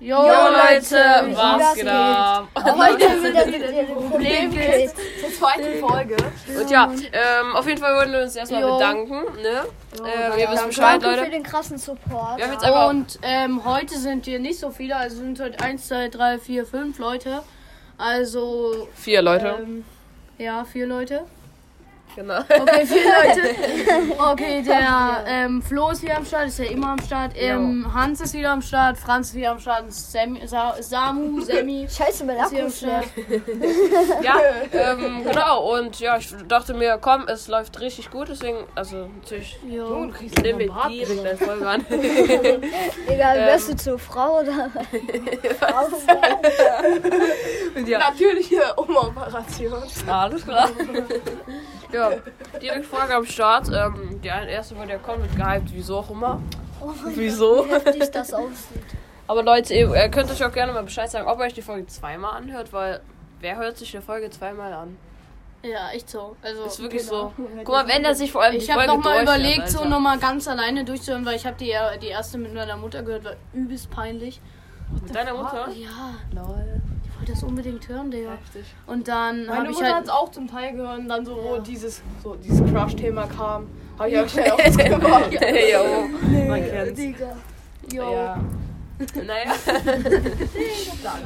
Jo, Leute, was geht ab? Heute wieder mit dem Problem geht. Zur zweiten Folge. Und ja, ähm, auf jeden Fall wollen wir uns erstmal Jo. bedanken. Ne? äh, ihr wisst Bescheid, Danke für Leute. den krassen Support. Wir haben jetzt einfach. Und ähm, heute sind wir nicht so viele, also sind heute 1, 2, 3, 4, 5 Leute. Also, Vier Leute. ähm, ja, vier Leute. Genau. Okay, vier Leute. Okay, der ähm, Flo ist wieder am Start, ist ja immer am Start. Ähm, Hans ist wieder am Start, Franz ist wieder am Start, Sammy, Sa Samu, Sammy Scheiße, mein ist Akku wieder am ist Start. Ja, ähm, genau. Und ja, ich dachte mir, komm, es läuft richtig gut. Deswegen, also natürlich Jo. nehmen wir direkt eine Folge an. Egal, Ähm. wärst du zur Frau oder? Und ja, Natürliche Umoperation. alles klar. Ja, direkt Frage am Start. Ähm, die erste Folge, der kommt, wird gehypt. Wieso auch immer. Wieso? Wie heftig das aussieht. Aber Leute, ihr könnt euch auch gerne mal Bescheid sagen, ob ihr euch die Folge zweimal anhört, weil wer hört sich eine Folge zweimal an? Ja, echt so. Also, Ist wirklich genau. so. Guck mal, wenn er sich vor allem Ich habe nochmal überlegt, so nochmal ganz alleine durchzuhören, weil ich habe die, die erste mit meiner Mutter gehört, war übelst peinlich. Mit deiner Mutter? Ja, Lol. Das unbedingt hören, Digga. Heftig. Und dann Meine habe ich Mutter halt. hat es auch zum Teil gehört, und dann so, wo dieses, so dieses Crush-Thema kam, habe ich auch schnell ausgemacht. jo, man kennt's. Digga. Jo. Ja. Naja.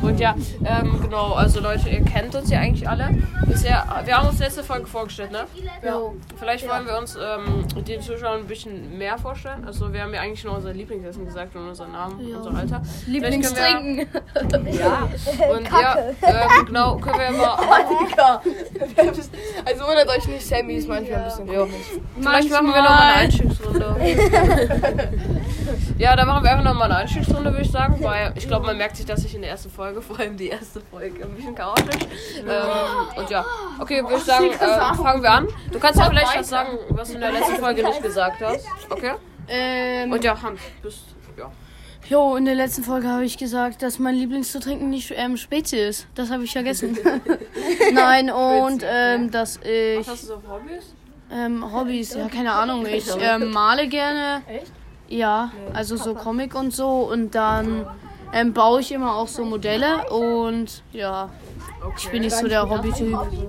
Und ja, ähm, genau, also Leute, ihr kennt uns ja eigentlich alle. Bisher, wir haben uns letzte Folge vorgestellt, ne? Jo. Vielleicht wollen wir uns ähm, den Zuschauern ein bisschen mehr vorstellen. Also wir haben ja eigentlich nur unser Lieblingsessen gesagt und unseren Namen, Ja. unser Alter. Lieblingstrinken. Ja. Und Kacke. ja, ähm, genau, können wir ja mal. Also wundert euch nicht, Sammy ist manchmal ein bisschen komisch. Vielleicht machen wir nochmal eine Einstiegsrunde. ja, dann machen wir einfach nochmal eine Einstiegsrunde, würde ich sagen, weil ich glaube, man merkt sich, dass ich in der ersten Folge, vor allem die erste Folge, ein bisschen chaotisch. Ähm, und ja, okay, würde ich sagen, äh, fangen wir an. Du kannst ja vielleicht was sagen, was du in der letzten Folge nicht gesagt hast. Okay? Ähm, Und ja, Hans, bist. Ja. jo, in der letzten Folge habe ich gesagt, dass mein Lieblingszutrinken nicht ähm, Spezi ist. Das habe ich vergessen. Nein, und ähm, dass Was ich hast du so für Hobbys? ähm, Hobbys, ja, keine Ahnung, ich ähm, male gerne. Echt? Ja, also so Comic und so. Und dann ähm, baue ich immer auch so Modelle und ja, ich bin nicht so der Hobbytyp. Okay,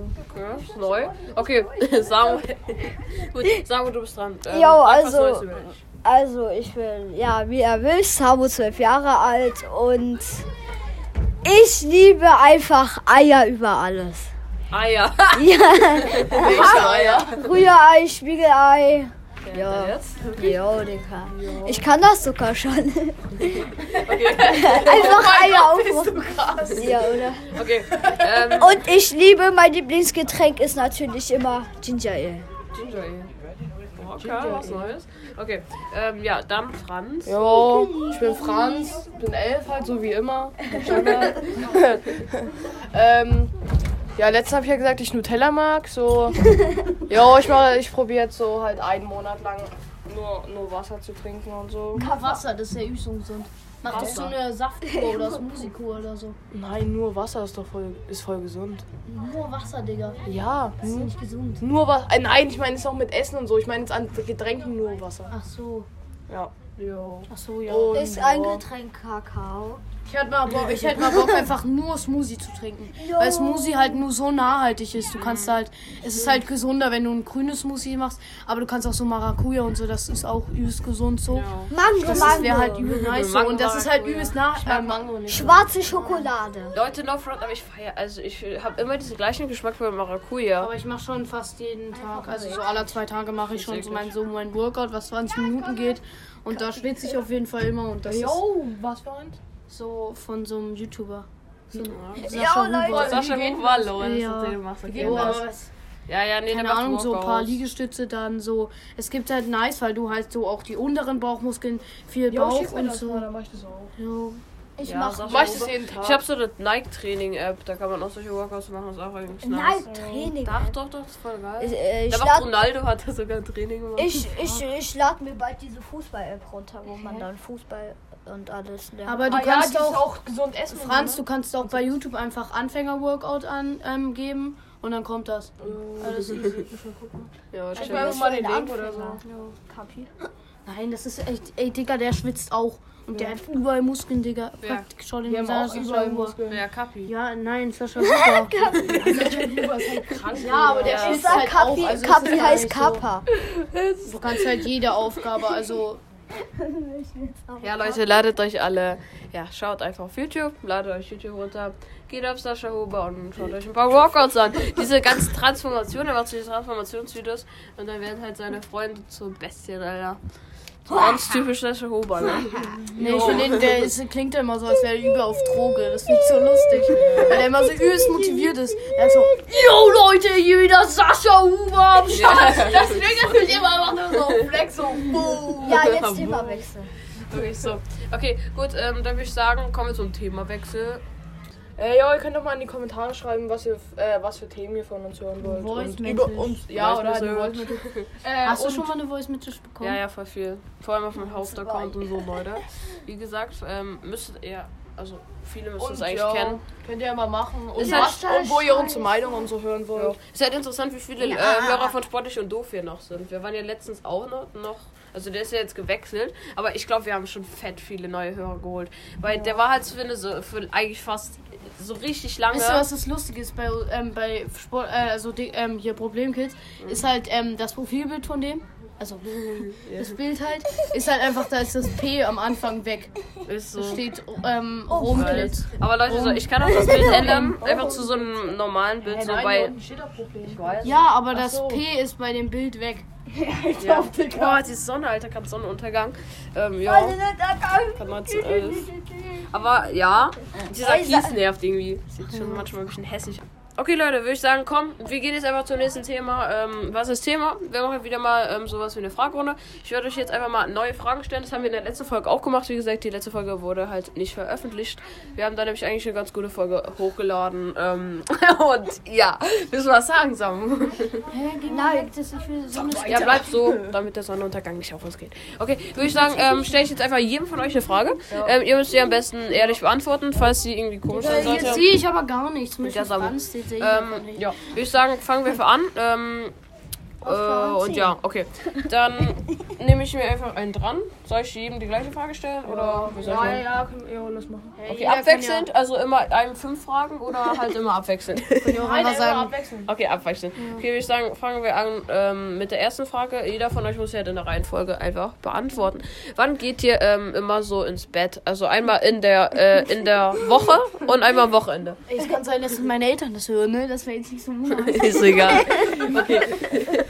neu. Okay, Samu. Gut, Samu, du bist dran. Ähm, Jo, also-. Also, ich bin, ja, wie ihr wisst, Sabo zwölf Jahre alt und ich liebe einfach Eier über alles. Ja. Ja, Welche Eier? Rührei, Spiegelei. Ja. Ja. Jetzt? Jo, Digga. Ich kann das sogar schon. Okay. Einfach Eier Bist aufmachen. du krass. Ja, oder? Okay. Ähm, Und ich liebe, mein Lieblingsgetränk ist natürlich immer Ginger Ale. Ginger Ale. Oh, Okay, was Neues. Okay, ähm, ja, dann Franz. Jo, ich bin Franz, bin elf halt, so wie immer. Ähm, ja, letztens habe ich ja gesagt, ich Nutella mag. So, jo, ich mache, ich probiere jetzt so halt einen Monat lang nur, nur Wasser zu trinken und so. Wasser, das ist ja übelst ungesund. Mach das so eine Saftkur oder Smoothie-Kur oder so. Nein, nur Wasser ist doch voll, ist voll gesund. Nur Wasser, Digga. Ja, Das ist nur, nicht gesund. nur Wasser. Äh, nein, ich meine es auch mit Essen und so. Ich meine jetzt an Getränken nur Wasser. Ach so. Ja. Jo. Ach so, ja. Und, Ist ein. Getränk Kakao. Ich hätte mal, Bock, ich hätte mal Bock, einfach nur Smoothie zu trinken. Weil Smoothie halt nur so nachhaltig ist. Du kannst halt, es ist halt gesunder, wenn du ein grünes Smoothie machst, aber du kannst auch so Maracuja und so, das ist auch übelst gesund so. Mango, Das Mango. wäre halt übel nice so. Und das ist halt übelst nach. Ähm, Mango nicht. Schwarze Schokolade. Leute, no front, aber ich feiere, also ich habe immer diesen gleichen Geschmack bei Maracuja. aber ich mache schon fast jeden Tag, also so alle zwei Tage mache ich schon so mein, so mein Workout, was 20 Minuten geht. Und da schwitze ich auf jeden Fall immer und das ist Jo, was für ein? So von so einem YouTuber. So ein Ja, Sascha Leute. Huber. Sascha Huber, lol, das Ja. Jo, nice. aber was- Ja, ja, nee, keine Ahnung, so ein paar Workouts. Liegestütze dann so. Es gibt halt nice, weil du halt so auch die unteren Bauchmuskeln, viel Bauch und so. dann mach ich das auch. Jo. Ich Ja, mach Sascha Mach das jeden Tag? Ich habe so eine Nike-Training-App, da kann man auch solche Workouts machen, das ist auch eigentlich nice. Nike-Training. Doch, doch, doch, das ist voll geil. Ich, äh, ich Da macht lad, Ronaldo hat da sogar ein Training gemacht. ich, ich, ich lad mir bald diese Fußball-App runter, wo man dann Fußball und alles lernt. Aber du ah, kannst ja, auch, ist auch gesund essen. Franz, ne? du kannst auch bei YouTube einfach Anfänger-Workout angeben und dann kommt das. Alles easy. ja, Ich will mal den Link oder so. Kapi. Nein, das ist echt, ey Digga, der schwitzt auch. Und der hat überall Muskeln, Digga. Ja. Schau den Wir haben Sascha auch Huber. überall Muskeln. Ja, Kapi. Ja, nein, Sascha Huber. ja, aber der Ja. ist Ich sag halt Kapi, auch, also Kapi ist heißt halt Kappa. So, du kannst halt jede Aufgabe, also Ja, Leute, ladet euch alle. Ja, schaut einfach auf YouTube, ladet euch YouTube runter, geht auf Sascha Huber und schaut euch ein paar Workouts an. Diese ganzen Transformationen, er macht solche Transformationsvideos und dann werden halt seine Freunde zu Bestien, Alter. So ganz typisch Sascha Huber, ne? Nee, ich finde, den- der ist, klingt immer so, als wäre er über auf Droge. Das finde ich so lustig. Weil er immer so übelst motiviert ist. Er ist so, yo Leute, hier wieder Sascha Huber am Start. Das Ding ist mich immer einfach nur so flex, so boom. Ja, jetzt Themawechsel. Wirklich so. Okay, gut, ähm, dann würde ich sagen, kommen wir zum Themawechsel. Äh, ja, ihr könnt doch mal in die Kommentare schreiben, was ihr, äh, was für Themen ihr von uns hören wollt. Voice und über uns, ja, Voice oder halt eine. Voice. Äh, Hast du schon mal eine Voice Message bekommen? Ja, ja, voll viel. Vor allem auf meinem Hauptaccount und so, Leute. Wie gesagt, ähm, müsstet ihr, also viele müssen es eigentlich ja, kennen. Könnt ihr ja mal machen. Und, Ist was, halt und wo ihr unsere Meinung und so hören wollt. Ist halt interessant, wie viele äh, Hörer von Sportlich und Doof hier noch sind. Wir waren ja letztens auch noch, noch also der ist ja jetzt gewechselt, aber ich glaube, wir haben schon fett viele neue Hörer geholt. Weil der war halt, finde so für eigentlich fast so richtig lange. Weißt du, was das Lustige ist bei, ähm, bei Sport, äh, also die, ähm, hier Problemkids, ist halt ähm, das Profilbild von dem. Also das Bild halt, ist halt einfach, da ist das P am Anfang weg. ist so. Steht ähm, Rumkids. Aber Leute, so, ich kann auch das Bild ändern, einfach zu so einem normalen Bild, so bei. Ja, aber das. P ist bei dem Bild weg. Ja. Boah, die Sonne, Alter, gerade Sonnenuntergang. Ähm, ja. Kann man. Aber ja, dieser Kies nervt irgendwie. Sieht schon manchmal ein bisschen hässlich aus. Okay, Leute, würde ich sagen, komm, wir gehen jetzt einfach zum nächsten Thema. Ähm, was ist das Thema? Wir machen wieder mal ähm, sowas wie eine Fragerunde. Ich werde euch jetzt einfach mal neue Fragen stellen. Das haben wir in der letzten Folge auch gemacht. Wie gesagt, die letzte Folge wurde halt nicht veröffentlicht. Wir haben da nämlich eigentlich eine ganz gute Folge hochgeladen. Ähm, und ja, willst du was sagen, Sam? Nein. Das ich will so Ja, bleibt so, damit der Sonnenuntergang nicht auf uns geht. Okay, würde ich sagen, ähm, stelle ich jetzt einfach jedem von euch eine Frage. Ähm, ihr müsst sie am besten ehrlich beantworten, falls sie irgendwie komisch sein sollte. Jetzt sehe ich aber gar nichts. Mit ja, Samu. Ähm, ja, würde ich sagen, fangen wir an. Ähm, äh, und ja, okay. Dann nehme ich mir einfach einen dran. Soll ich jedem die gleiche Frage stellen? Oder wie soll ich Ja, machen? ja, können, ja, lass machen. Okay, Jeder abwechselnd, also immer einem fünf Fragen oder halt immer abwechselnd? Ja, kann ja auch einfach sagen, abwechseln. Okay, abwechselnd. Okay, würde ich sagen, fangen wir an ähm, mit der ersten Frage. Jeder von euch muss ja in der Reihenfolge einfach beantworten. Wann geht ihr ähm, immer so ins Bett? Also einmal in der äh, in der Woche und einmal am Wochenende. Es kann sein, dass meine Eltern das hören, ne? Das wäre jetzt nicht so. Ist egal. Okay.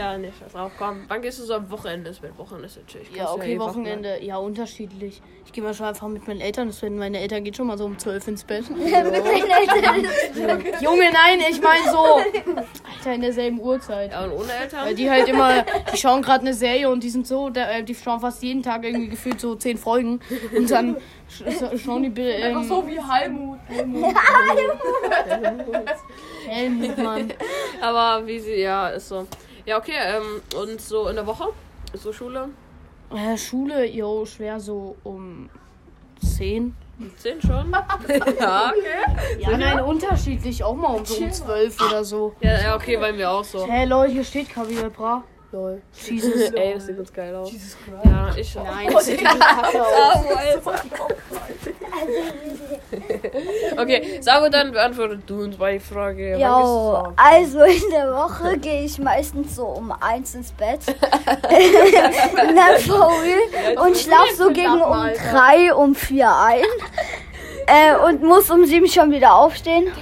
ja, nee, scheiß drauf. Komm, wann gehst du so am Wochenende ins Bett? Wochenende ist natürlich. Ja, okay, Wochenende. Ja, unterschiedlich. Ich gehe mal schon einfach mit meinen Eltern. Das werden meine Eltern gehen schon mal so um 12 ins Bett. Junge, nein, ich meine so. Alter, in derselben Uhrzeit. Ja, und ohne Eltern? Weil die halt immer, die schauen gerade eine Serie und die sind so, äh, die schauen fast jeden Tag irgendwie gefühlt so 10 Folgen. Und dann sch schauen die Bi- ähm, So wie Heilmut. Helmut, Mann. Aber wie sie, ja, ist so. Ja, okay, ähm, und so in der Woche? So Schule? Äh, Schule, jo, schwer so um 10. Zehn schon? ja, okay. Ja, nein, unterschiedlich. Auch mal um so um 12 oder so. Ja, ja, okay, bei mir auch so. Hey Leute, hier steht Kaviar Bra. Lol. Jesus. Ey, das sieht ganz geil aus. Ja, ich auch. Nein, das sieht richtig kacke aus. Okay, Sabo, dann beantwortet du uns mal die Frage. Gehst also in der Woche gehe ich meistens so um eins ins Bett. in der VW und schlaf so gegen um drei, um vier ein. Äh, und muss um sieben schon wieder aufstehen.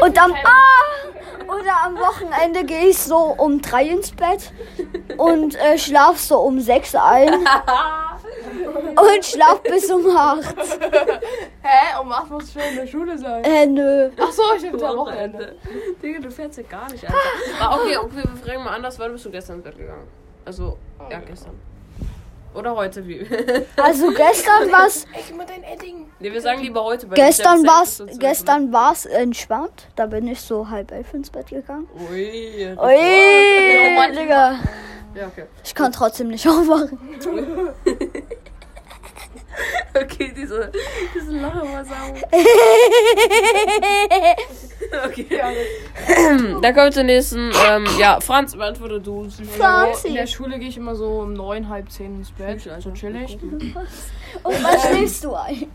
Und am, ah, oder am Wochenende gehe ich so um drei ins Bett und äh, schlaf so um sechs ein. Und schlaf bis um acht. Hä? Um 8 muss ich schon in der Schule sein. Äh, nö. Ach so, ich bin du? am Wochenende. Digga, du fährst ja gar nicht, Alter. Aber okay, okay, wir fragen mal anders. Wann bist du gestern ins Bett gegangen? Also, ja, gestern. Oder heute, wie? Also gestern war's Ey, gib mal dein Edding. nee, wir sagen lieber heute. weil Gestern war's, gestern war's entspannt. Da bin ich so halb elf ins Bett gegangen. Ui. Ui, Digga. Ja, okay. Ich kann trotzdem nicht aufwachen. Okay, diese, diese Lache mal sagen. Okay. Dann kommen wir zur nächsten. Ähm, ja, Franz, beantworte du. Franzi. In der Schule gehe ich immer so um neun, halb zehn ins Bett. Also chillig. Und wann schläfst du ein?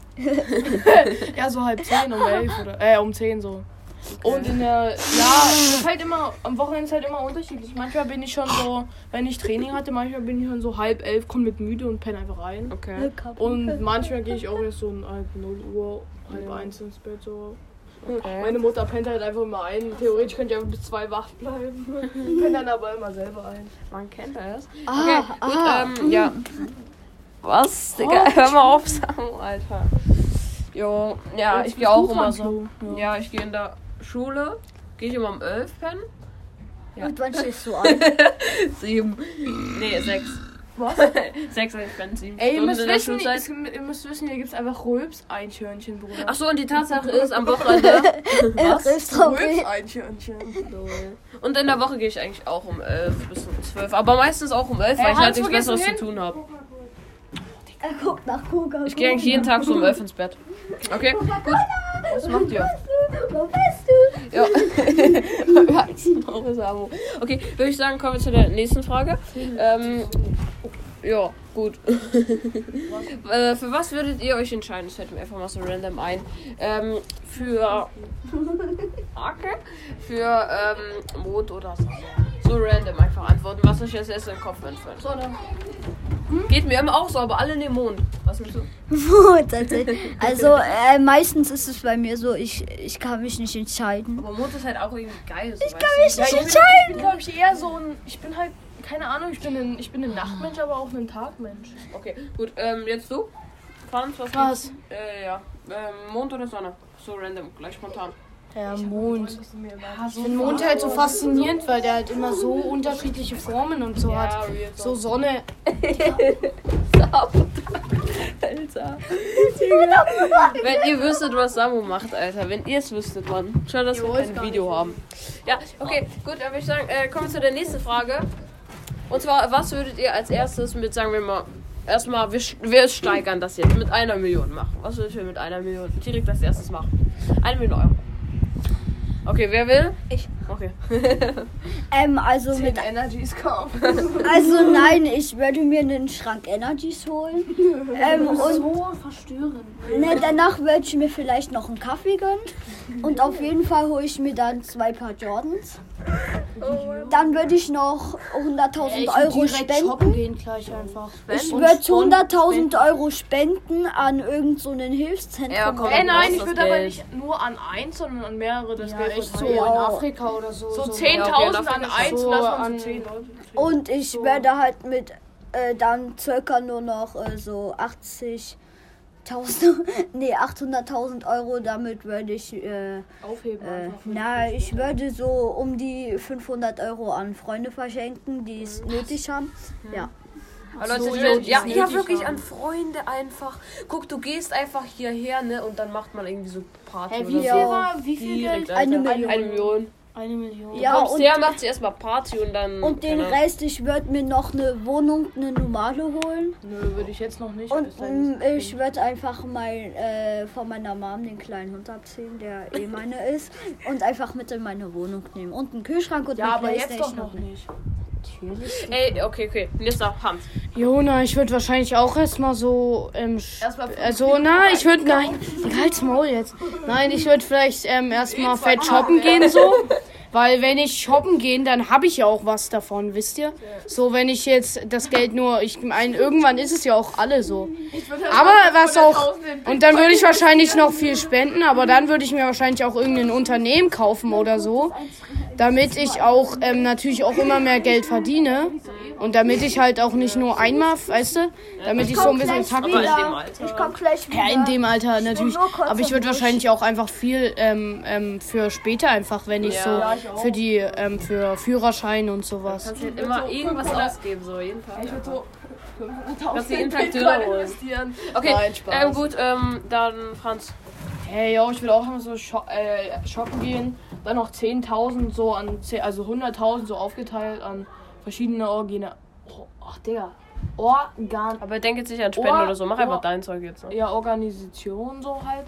Ja, so halb zehn, um elf oder äh, um zehn so. Und in der, ja, ist halt immer, am Wochenende ist halt immer unterschiedlich. Manchmal bin ich schon so, wenn ich Training hatte, manchmal bin ich schon so halb elf, komme mit müde und penne einfach rein. Okay. Und manchmal gehe ich auch erst so um halb 0 Uhr, halb eins ins Bett so. okay. Meine Mutter pennt halt einfach immer ein. Theoretisch könnte ich einfach bis zwei wach bleiben. Pennt dann aber immer selber ein. Man kennt das. Ah, Okay, gut, ah. ähm, ja. Was, Digga? Hör mal auf, Samu, Alter. Jo, ja, ich gehe auch immer so. Ja, ich gehe in der Schule, gehe ich immer um 11 pennen. Ja. Und wann schläfst du ein? Sieben. Nee, sechs. Was? Sechs, ich bin sieben Ey, ihr müsst, wissen, es, ihr müsst wissen, hier gibt es einfach Rülps-Einhörnchen, Bruder. Ach so, und die Tatsache ist, am Wochenende. Was? Rülps-Einhörnchen. Und in der Woche gehe ich eigentlich auch um 11 bis um 12. Aber meistens auch um 11, weil Hey, ich halt Hans, nichts Besseres zu hin? tun habe. Er guckt nach Coca. Ich gehe eigentlich jeden Tag so um 11 ins Bett. Okay, gut. Was macht ihr? Wo bist du? Ja. Traurig, Samu. okay, würde ich sagen, kommen wir zu der nächsten Frage. Ähm, ja, gut. äh, für was würdet ihr euch entscheiden? Das fällt mir einfach mal so random ein. Ähm, für. Okay. Für ähm, Mond oder Sonne. So random einfach antworten, was euch als erstes in den Kopf einfällt. Sonne. Geht mir immer auch so, aber alle nehmen Mond. Was nimmst du? Tatsächlich? Also äh, meistens ist es bei mir so, ich, ich kann mich nicht entscheiden. Aber Mond ist halt auch irgendwie geil. So, ich kann mich Ja, nicht ich bin, entscheiden. ich bin glaube ich, eher so ein. Ich bin halt. Keine Ahnung, ich bin ein, ich bin ein Nachtmensch, aber auch ein Tagmensch. Okay, gut. Ähm, jetzt du? Franz, was? Was? Äh, ja. Ähm, Mond oder Sonne? So random, gleich spontan. Der Mond. Ja, Ich finde Mond halt so faszinierend, weil der halt immer so unterschiedliche Formen und so hat. real So Sonne. Alter. wenn ihr wüsstet, was Samu macht, Alter. Wenn ihr es wüsstet, Mann. Schade, dass wir kein Video haben. Ja, okay, gut, dann würde ich sagen, äh, kommen wir zu der nächsten Frage. Und zwar, was würdet ihr als erstes mit, sagen wir mal, erstmal, wir, wir steigern das jetzt, mit einer Million machen? Was würdet ihr mit einer Million direkt als erstes machen? Eine Million Euro. Okay, wer will? Ich. Okay. Ähm, also mit, Mit Energies kaufen. also nein, ich würde mir einen Schrank Energies holen. Ähm, und So verstörend. ne, danach würde ich mir vielleicht noch einen Kaffee gönnen. Und auf jeden Fall hole ich mir dann zwei Paar Jordans. Dann würde ich noch 100.000 Ich Euro spenden. gehen gleich einfach. Ich würde und 100.000 Euro spenden an irgendein so Hilfszentrum. Ja, komm. Ey, nein, ich würde aber nicht nur an eins, sondern an mehrere das Ja, Geld echt so. Ja. in Afrika oder so. So Ja, 10.000 okay, an eins, so an- so 10 Leute. Und ich werde halt mit äh, dann circa nur noch äh, so 80.000, nee, 800.000 Euro, damit würde ich, äh, Aufheben äh, na, ich würde so um die 500 Euro an Freunde verschenken, die es nötig haben. Ja. Aber Leute, So, die- ja, ja, ja, wirklich an Freunde einfach. Guck, du gehst einfach hierher, ne? Und dann macht man irgendwie so Party oder wie viel Ja. war, wie viel Geld? Eine Million. Eine Million. Eine Million. Ja, und- her, macht sie erstmal Party und dann. Und den keine. Rest, ich würde mir noch eine Wohnung, eine normale holen. Nö, würde ich jetzt noch nicht. Und ich würde einfach mein, äh, von meiner Mom den kleinen Hund abziehen, der eh meine ist. Und einfach mit in meine Wohnung nehmen. Und einen Kühlschrank und Ja, eine aber jetzt Playstation. doch noch nicht. Ey, okay, okay. Nächster Hans. Jona, ich würde wahrscheinlich auch erstmal so. Ähm, Erstmal also, na, ich würde. Nein, halt's Maul jetzt. Nein, ich würde vielleicht ähm, erstmal fett shoppen gehen, so. Weil, wenn ich shoppen gehe, dann habe ich ja auch was davon, wisst ihr? So, wenn ich jetzt das Geld nur. Ich meine, irgendwann ist es ja auch alle so. Aber was auch. Und dann würde ich wahrscheinlich noch viel spenden, aber dann würde ich mir wahrscheinlich auch irgendein Unternehmen kaufen oder so. Damit ich auch ähm, natürlich auch immer mehr Geld verdiene. Und damit ich halt auch nicht nur einmal, weißt du, damit ich so ein bisschen gleich Takt Aber in wieder. dem Alter. Ich komm gleich wieder. ja, in dem Alter natürlich. Aber ich würde wahrscheinlich auch einfach viel ähm, ähm, für später einfach, wenn ich Ja, so für die ähm, für Führerschein und sowas. Kannst halt immer irgendwas ausgeben, so jeden Tag. Ich würde so 500.000 Kannst du jeden Tag Döner investieren. Okay, Nein, Spaß. ähm, gut, ähm, dann Franz. Hey, ja, ich will auch immer so sho äh, shoppen gehen. Dann noch 10.000 so an, 10 also 100.000 so aufgeteilt an verschiedene Organe. Oh, ach, Digga. Organ. Aber denk jetzt nicht an Spenden Ohr- oder so. Mach einfach Ohr- dein Zeug jetzt. Ne? Ja, Organisation so halt.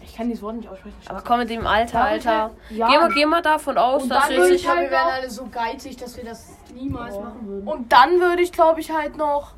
Ich kann dieses Wort nicht aussprechen. Aber komm mit dem Alter, ich Alter. halt- Ja. Geh, mal, geh mal davon aus, Und dass dann sich. ich halt wir wären alle so geizig, dass wir das niemals machen würden. Und dann würde ich, glaube ich, halt noch.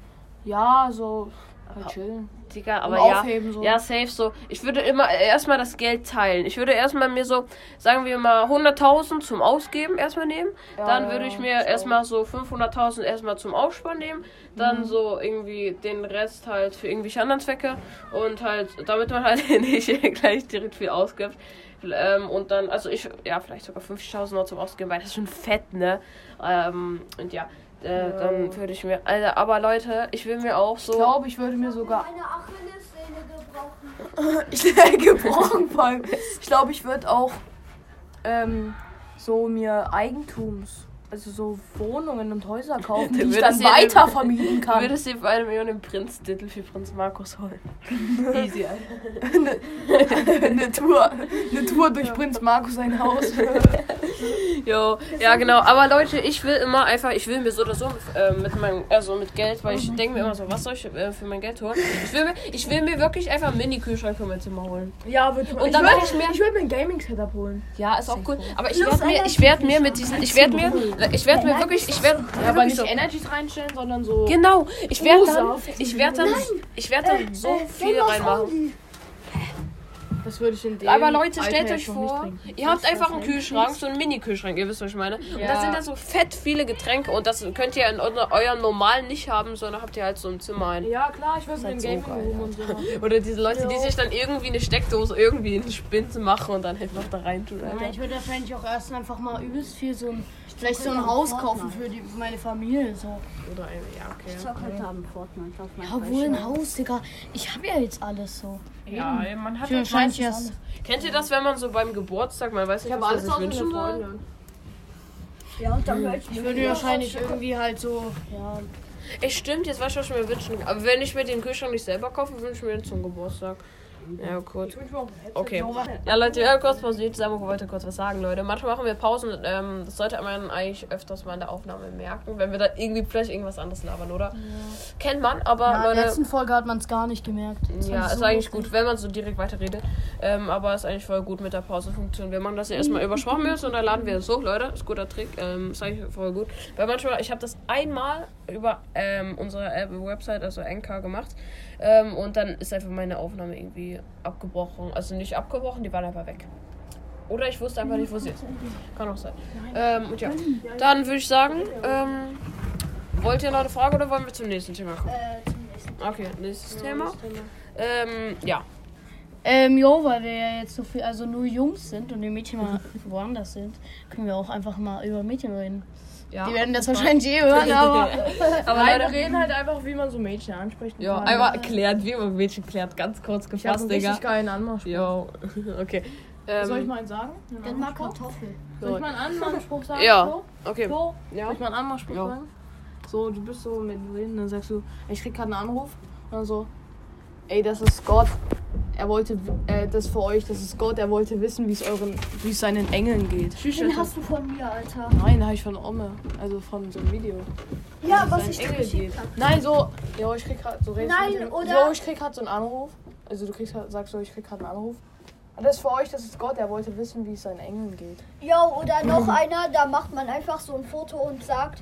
Ja, so. Halt chillen. Digga, aber ja. aufheben, so. Ja, safe so. Ich würde immer erstmal das Geld teilen. Ich würde erstmal mir so, sagen wir mal, 100.000 zum Ausgeben erstmal nehmen. Ja, dann ja, würde ich ja, mir ich erstmal so 500.000 erstmal zum Aussparen nehmen. Dann Mhm. so irgendwie den Rest halt für irgendwelche anderen Zwecke. Und halt, damit man halt nicht gleich direkt viel ausgibt. Ähm, und dann, also ich, ja, vielleicht sogar 50.000 noch zum Ausgeben, weil das ist schon fett, ne? Ähm, und ja. Äh, dann würde ich mir, Alter, aber Leute, ich will mir auch so. Ich glaube, ich würde mir sogar. Eine gebrochen. Vor allem. Ich glaube, ich würde auch ähm, so mir Eigentums, also so Wohnungen und Häuser kaufen, die ich dann weiter vermieten Du kann. würdest dir vor allem den Prinztitel für Prinz Markus holen. Easy, eine Tour, eine Tour durch Prinz Markus sein Haus. Jo, ja genau. Aber Leute, ich will immer einfach, ich will mir so oder so äh, mit meinem, also mit Geld, weil ich denke mir immer so, was soll ich äh, für mein Geld holen? Ich will mir, ich will mir wirklich einfach einen Mini-Kühlschrank für mein Zimmer holen. Ja, würde ich Und dann würd- mach ich mir- Ich würde mir ein Gaming-Setup holen. Ja, ist auch cool. Aber ich werde mir, ich werde mir mit diesen, ich werde mir, ich werde mir wirklich, ich werde, Ja, aber nicht so. Energies reinstellen, sondern so. Genau, ich werde dann, ich werde dann, ich werde dann so viel reinmachen. Das würde ich in dem Aber Leute, stellt euch vor, ihr habt einfach einen Kühlschrank, so einen Mini-Kühlschrank, ihr wisst, was ich meine. Und da Ja. sind da so fett viele Getränke und das könnt ihr in eu- euren normalen nicht haben, sondern habt ihr halt so im Zimmer ein. Ja, klar, ich würde mir halt ein so Gaming Room und so. Oder diese Leute, die Ja. sich dann irgendwie eine Steckdose irgendwie in die Spinze machen und dann einfach da rein tun, Nein, Alter. ich würde wahrscheinlich auch erst einfach mal übelst viel so ein, vielleicht so ein Haus kaufen für die, meine Familie. So. Oder ein, ja, okay. Ich zock heute Abend Fortnite auf meinem Ja, wohl ein Haus, Digga. Ich habe ja jetzt alles so. Ja, man hat Ich halt erst. Kennt ihr das, wenn man so beim Geburtstag, man weiß nicht, was man sich wünschen soll? Ja, und dann höre ich Ich würde mir wahrscheinlich irgendwie halt so. Ja, Ey, stimmt, jetzt weiß ich, was ich mir wünschen. Aber wenn ich mir den Kühlschrank nicht selber kaufe, wünsche ich mir den zum Geburtstag. Ja, gut. Okay. Ja, Leute, wir haben kurz pausiert. Samu wollte kurz was sagen, Leute. Manchmal machen wir Pausen. Ähm, das sollte man eigentlich öfters mal in der Aufnahme merken, wenn wir da irgendwie vielleicht irgendwas anderes labern, oder? Kennt man, aber ja, in der Leute. letzten Folge hat man es gar nicht gemerkt. Das Ja, ist so eigentlich lustig. gut, wenn man so direkt weiterredet. Ähm, aber ist eigentlich voll gut mit der Pausefunktion. Wir machen das ja erstmal über Sprachmüsse und dann laden wir es hoch, Leute. Ist guter Trick. Ähm, ist eigentlich voll gut. Weil manchmal, ich habe das einmal über ähm, unsere App, Website, also NK gemacht. Ähm, und dann ist einfach meine Aufnahme irgendwie abgebrochen. Also nicht abgebrochen, die waren einfach weg. Oder ich wusste einfach nicht, wo sie ist. Kann auch sein. Ähm, und ja, dann würde ich sagen, ähm, wollt ihr noch eine Frage oder wollen wir zum nächsten Thema kommen? Äh, zum nächsten. Okay, nächstes Thema. Ähm, ja. Ähm, jo, weil wir ja jetzt so viel, also nur Jungs sind und die Mädchen mal woanders sind, können wir auch einfach mal über Mädchen reden. Ja. Die werden das wahrscheinlich eh hören, aber. Aber Nein, wir reden halt einfach, wie man so Mädchen anspricht. ja, einmal erklärt, wie man Mädchen klärt, ganz kurz Ich habe gefasst, einen Digga. richtig geilen Anmachspruch. Jo, okay. Ähm, Soll ich mal einen sagen? Dann mal Kartoffel. Soll ich mal einen Anmachspruch sagen? Ja. So? okay. So? Ja. Soll ich mal einen Anmachspruch Ja. sagen? So, du bist so mit drin, dann sagst du, ich krieg gerade einen Anruf. Und dann so, ey, das ist Gott. Er wollte, äh, das für euch, das ist Gott. Er wollte wissen, wie es euren, wie es seinen Engeln geht. Den hast du von mir, Alter. Nein, da habe ich von Ome, also von so einem Video. Ja, Wie was ich Engel geht. habe. Nein, so, ja, ich krieg gerade so Nein, dem- oder- So, ich krieg gerade so einen Anruf. Also du kriegst sagst so, ich krieg gerade einen Anruf. Und das ist für euch, das ist Gott. Er wollte wissen, wie es seinen Engeln geht. Ja, oder noch einer, da macht man einfach so ein Foto und sagt,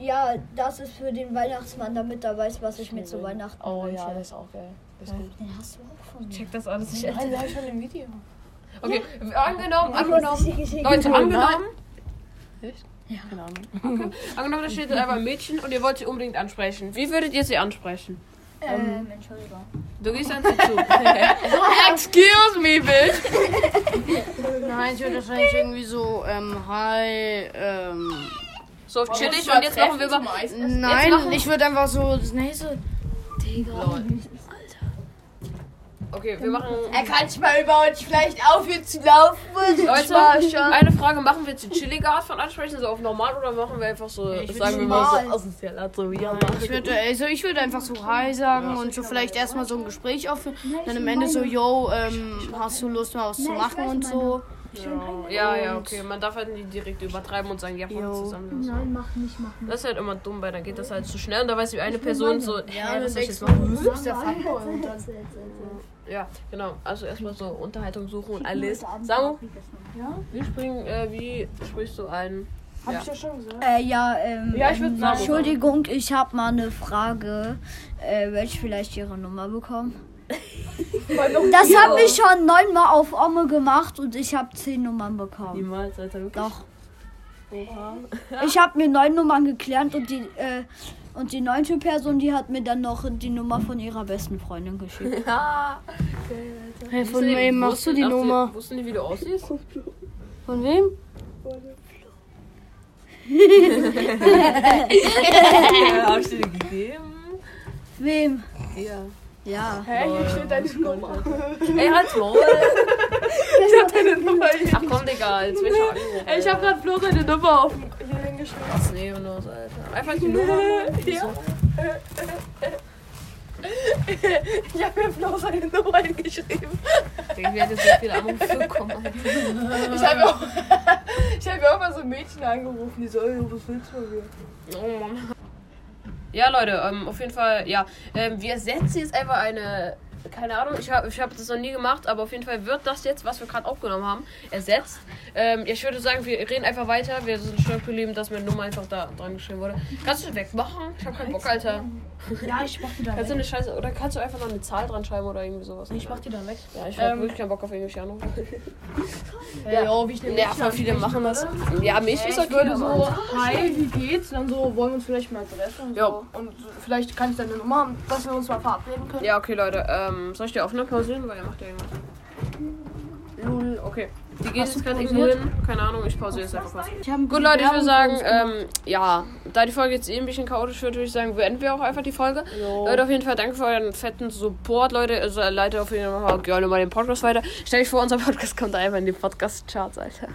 ja, das ist für den Weihnachtsmann, damit er weiß, was ich mir zu Weihnachten Oh wünsche. ja, das ist auch geil. Das ist gut. Den hast du auch von mir. Check das alles nicht. Nein, ich schon im Video. Okay, angenommen, angenommen. Leute, angenommen. Keine Ahnung. Angenommen, da steht einfach ein Mädchen und ihr wollt sie unbedingt ansprechen. Wie würdet ihr sie ansprechen? Ähm, Entschuldigung. Du gehst einfach zu. Excuse me, bitch. Nein, ich würde wahrscheinlich irgendwie so, ähm, hi, ähm. So, chillig und jetzt machen wir über. Nein, ich würde einfach so das nächste. Digga. Okay, wir machen. Er kann sich mal über uns vielleicht aufhören zu laufen. Leute, eine Frage: Machen wir jetzt die chillige Art von Ansprechen, so auf normal, oder machen wir einfach so, Ich würd sagen wir mal so asozial, also wie Ich würde, also ich würde einfach so Hi sagen und so vielleicht erstmal so ein Gespräch aufführen. Dann am Ende so, yo, ähm, hast du Lust mal was zu machen und so. Ja, ja, okay. Man darf halt nicht direkt übertreiben und sagen, ja, Jo. zusammen. So. Nein, mach nicht machen. Das ist halt immer dumm, weil dann geht das halt zu schnell und da weiß die eine Person so, Ja, hä, was soll ich jetzt du, machen? du bist der Fuckboy und dann. Ja, genau. Also erstmal so Unterhaltung suchen und alles. Samu, Ja? wie, springen, äh, wie sprichst du ein? Hab Ja. ich ja schon gesagt. Äh, ja, ähm, Ja, ich würd sagen- Entschuldigung, ich habe mal eine Frage. Äh, werde ich vielleicht Ihre Nummer bekommen? Das habe ich schon neunmal auf Omme gemacht und ich habe zehn Nummern bekommen. Niemals, Alter. Wirklich? Doch. Oha. Ich habe mir neun Nummern geklärt und die äh, und die neunte Person, die hat mir dann noch die Nummer von ihrer besten Freundin geschickt. Ja. Hey, von wem machst du die Nummer? Wussten die, wie du aussiehst? Von wem? Ja, hab ich dir die gegeben? Wem? Ja. Ja. Hä, hier steht deine Nummer. Ey, halt's Maul. Ich hab deine Nummer hier. Ach komm, Digga, jetzt will ich angerufen. Ey, ich hab grad Flo seine Nummer auf dem hier hingeschrieben. Was Neonlos, Alter. Einfach die Nummer. Ja. Ich hab mir Flo seine Nummer hingeschrieben. Ich werde so viele Anrufe bekommen. Alter. Ich habe auch, ich hab auch mal so ein Mädchen angerufen, die so, ey, was willst du von mir? Oh Mann. Ja, Leute, ähm, auf jeden Fall, ja. Ähm, wir setzen jetzt einfach eine. Keine Ahnung, ich habe ich hab das noch nie gemacht, aber auf jeden Fall wird das jetzt, was wir gerade aufgenommen haben, ersetzt. Ähm, ich würde sagen, wir reden einfach weiter. Wir sind stolz geblieben, dass meine Nummer einfach da dran geschrieben wurde. Kannst du wegmachen? Ich habe keinen Bock, Alter. Ja, ich mach die dann Kannst du weg. eine Scheiße. Oder kannst du einfach noch eine Zahl dran schreiben oder irgendwie sowas? Ich mach die dann weg. Ja, ich habe Ähm, wirklich keinen Bock auf irgendwelche Anrufe. Hey, yo, wie ich ne Ja, voll viele machen das. Ja, mich ist Ich okay. würde so, hi, wie geht's? Dann so, wollen wir uns vielleicht mal treffen und so. Und vielleicht kann ich deine Nummer haben, dass wir uns mal verabreden können. Ja, okay, Leute. Ähm, soll ich die Aufnahme pausieren? Weil er macht ja irgendwas. Lul, okay. Die geht jetzt gerade hin. Keine Ahnung, ich pausiere jetzt einfach was. Gut, Leute, ich würde sagen, ähm, ja, da die Folge jetzt eh ein bisschen chaotisch wird, würde ich sagen, beenden wir auch einfach die Folge. Leute, auf jeden Fall danke für euren fetten Support, Leute. Also, leitet auf jeden Fall gerne mal den Podcast weiter. Stell dich vor, unser Podcast kommt einfach in die Podcast-Charts, Alter.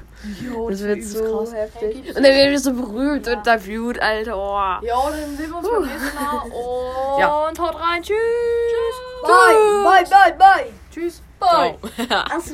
Jo, Das wird so heftig. Und dann werden wir so berühmt und interviewt, Alter. Oh. Ja, dann sehen wir uns beim nächsten Mal. Und Ja. haut rein. Tschüss. Bye, bye, bye, bye. Tschüss. Ciao. Achso,